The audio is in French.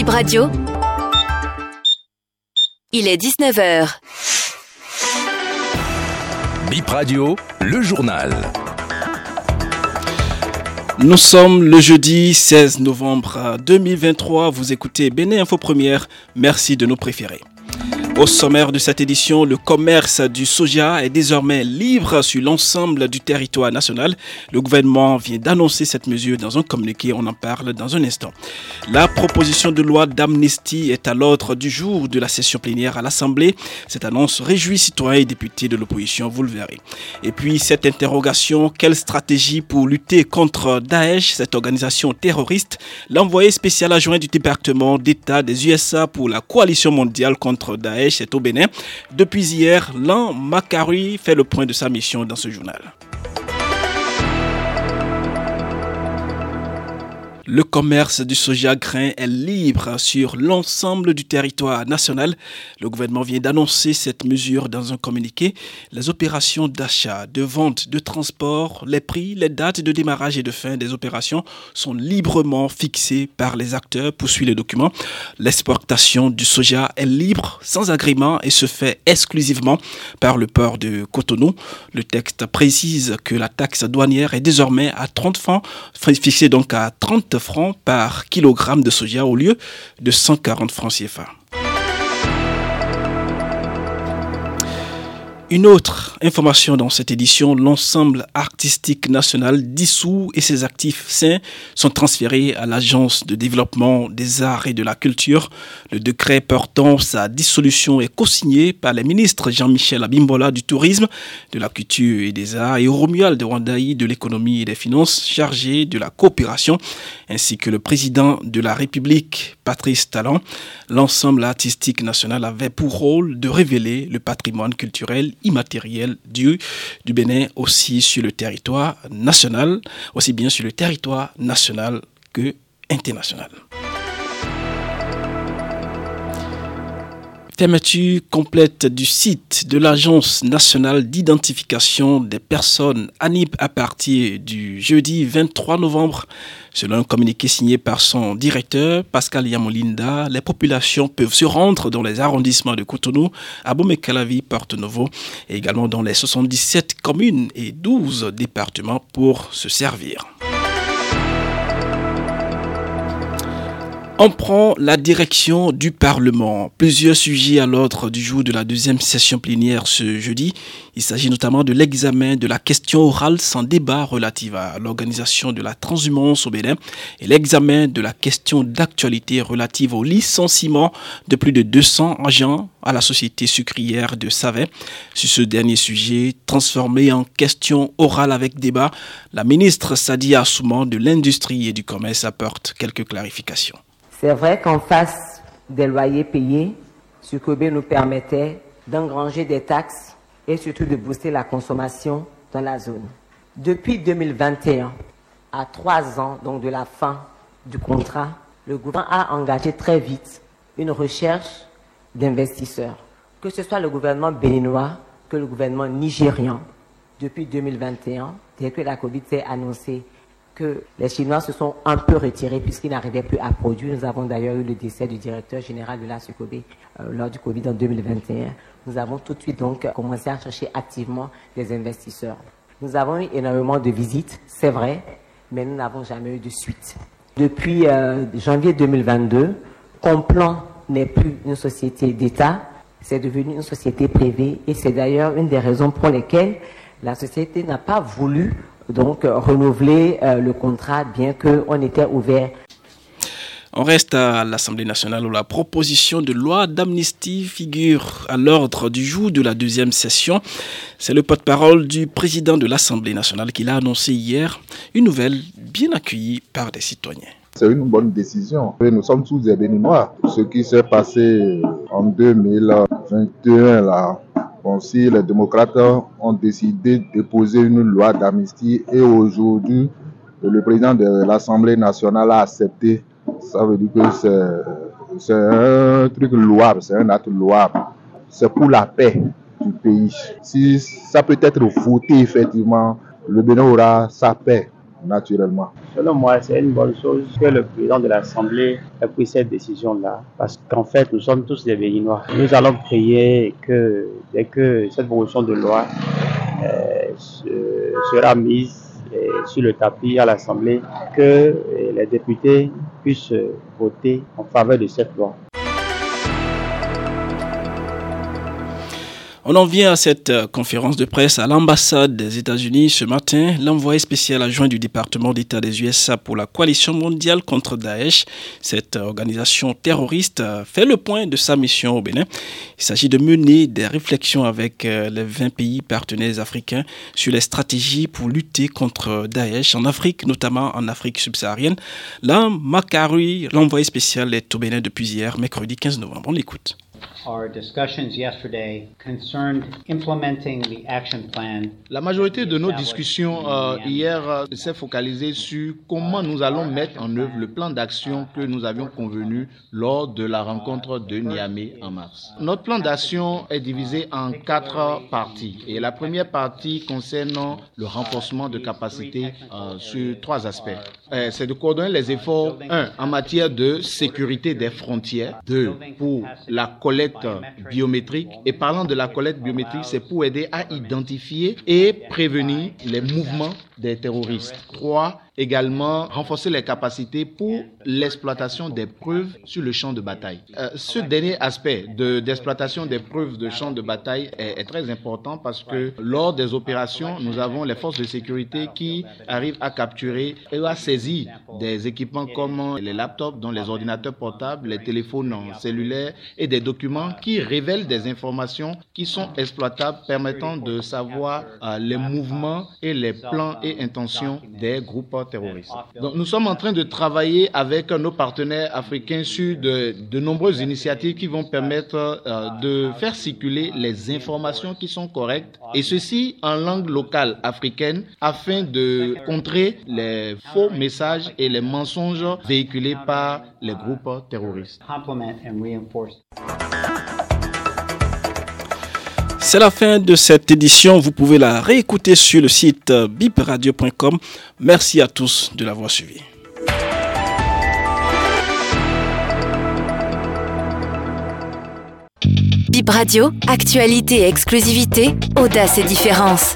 Bip Radio. Il est 19h. Bip Radio, le journal. Nous sommes le jeudi 16 novembre 2023. Vous écoutez Béné Info Première. Merci de nous préférer. Au sommaire de cette édition, le commerce du soja est désormais libre sur l'ensemble du territoire national. Le gouvernement vient d'annoncer cette mesure dans un communiqué, on en parle dans un instant. La proposition de loi d'amnistie est à l'ordre du jour de la session plénière à l'Assemblée. Cette annonce réjouit citoyens et députés de l'opposition, vous le verrez. Et puis cette interrogation, quelle stratégie pour lutter contre Daesh, cette organisation terroriste? L'envoyé spécial adjoint du département d'État des USA pour la coalition mondiale contre Daesh c'est au Bénin. Depuis hier, Lan Makari fait le point de sa mission dans ce journal. Le commerce du soja grain est libre sur l'ensemble du territoire national. Le gouvernement vient d'annoncer cette mesure dans un communiqué. Les opérations d'achat, de vente, de transport, les prix, les dates de démarrage et de fin des opérations sont librement fixées par les acteurs, poursuit le document. L'exportation du soja est libre, sans agrément et se fait exclusivement par le port de Cotonou. Le texte précise que la taxe douanière est désormais à 30 francs, fixée donc à 30 francs par kilogramme de soja au lieu de 140 francs CFA. Une autre information dans cette édition, l'ensemble artistique national dissous et ses actifs sains sont transférés à l'Agence de développement des arts et de la culture. Le décret portant sa dissolution est co-signé par les ministres Jean-Michel Abimbola du tourisme, de la culture et des arts et Romuald de Rwandaï de l'économie et des finances chargé de la coopération, ainsi que le président de la République, Patrice Talon. L'ensemble artistique national avait pour rôle de révéler le patrimoine culturel immatériel du, du Bénin aussi sur le territoire national, aussi bien sur le territoire national que international. Fermeture complète du site de l'Agence nationale d'identification des personnes ANIP à partir du jeudi 23 novembre? Selon un communiqué signé par son directeur, Pascal Yamolinda, les populations peuvent se rendre dans les arrondissements de Cotonou, Abomey-Calavi, Porte-Nouveau et également dans les 77 communes et 12 départements pour se servir. On prend la direction du Parlement. Plusieurs sujets à l'ordre du jour de la deuxième session plénière ce jeudi. Il s'agit notamment de l'examen de la question orale sans débat relative à l'organisation de la transhumance au Bénin et l'examen de la question d'actualité relative au licenciement de plus de 200 agents à la société sucrière de Savet. Sur ce dernier sujet, transformé en question orale avec débat, la ministre Sadia Assouman de l'Industrie et du Commerce apporte quelques clarifications. C'est vrai qu'en face des loyers payés, Sucobé nous permettait d'engranger des taxes et surtout de booster la consommation dans la zone. Depuis 2021, à trois ans donc de la fin du contrat, le gouvernement a engagé très vite une recherche d'investisseurs, que ce soit le gouvernement béninois que le gouvernement nigérian. Depuis 2021, dès que la COVID s'est annoncée les Chinois se sont un peu retirés puisqu'ils n'arrivaient plus à produire. Nous avons d'ailleurs eu le décès du directeur général de la SUCOB euh, lors du Covid en 2021. Nous avons tout de suite donc commencé à chercher activement des investisseurs. Nous avons eu énormément de visites, c'est vrai, mais nous n'avons jamais eu de suite. Depuis euh, janvier 2022, Complan n'est plus une société d'État, c'est devenu une société privée et c'est d'ailleurs une des raisons pour lesquelles la société n'a pas voulu donc euh, renouveler euh, le contrat bien qu'on était ouvert. On reste à l'Assemblée nationale où la proposition de loi d'amnistie figure à l'ordre du jour de la deuxième session. C'est le porte-parole du président de l'Assemblée nationale qui l'a annoncé hier, une nouvelle bien accueillie par des citoyens. C'est une bonne décision. Nous sommes tous des béninois. Ce qui s'est passé en 2021 là, Bon, si les démocrates ont décidé de déposer une loi d'amnistie et aujourd'hui le président de l'Assemblée nationale a accepté, ça veut dire que c'est un truc louable, c'est un acte louable. C'est pour la paix du pays. Si ça peut être voté effectivement, le Bénin aura sa paix. Naturellement. Selon moi, c'est une bonne chose que le président de l'Assemblée ait pris cette décision-là, parce qu'en fait, nous sommes tous des Béninois. Nous allons prier que dès que cette proposition de loi euh, sera mise euh, sur le tapis à l'Assemblée, que euh, les députés puissent voter en faveur de cette loi. On en vient à cette euh, conférence de presse à l'ambassade des États-Unis ce matin. L'envoyé spécial adjoint du département d'État des USA pour la coalition mondiale contre Daesh, cette organisation terroriste, fait le point de sa mission au Bénin. Il s'agit de mener des réflexions avec euh, les 20 pays partenaires africains sur les stratégies pour lutter contre Daesh en Afrique, notamment en Afrique subsaharienne. L'envoyé spécial, est au Bénin depuis hier, mercredi 15 novembre. On l'écoute. La majorité de nos discussions euh, hier euh, s'est focalisée sur comment nous allons mettre en œuvre le plan d'action que nous avions convenu lors de la rencontre de Niamey en mars. Notre plan d'action est divisé en quatre parties et la première partie concerne le renforcement de capacités euh, sur trois aspects. C'est de coordonner les efforts, un, en matière de sécurité des frontières, deux, pour la collecte biométrique. Et parlant de la collecte biométrique, c'est pour aider à identifier et prévenir les mouvements des terroristes. Trois, également renforcer les capacités pour l'exploitation des preuves sur le champ de bataille. Euh, ce dernier aspect d'exploitation des preuves de champ de bataille est, très important parce que lors des opérations, nous avons les forces de sécurité qui arrivent à capturer et à saisir des équipements comme les laptops, dont les ordinateurs portables, les téléphones cellulaires et des documents qui révèlent des informations qui sont exploitables permettant de savoir euh, les mouvements et les plans et intentions des groupes terroristes. Donc, nous sommes en train de travailler avec nos partenaires africains sur de, de nombreuses initiatives qui vont permettre euh, de faire circuler les informations qui sont correctes et ceci en langue locale africaine afin de contrer les faux messages et les mensonges véhiculés par les groupes terroristes. C'est la fin de cette édition. Vous pouvez la réécouter sur le site bipradio.com. Merci à tous de l'avoir suivi. Bip Radio, actualité et exclusivité, audace et différence.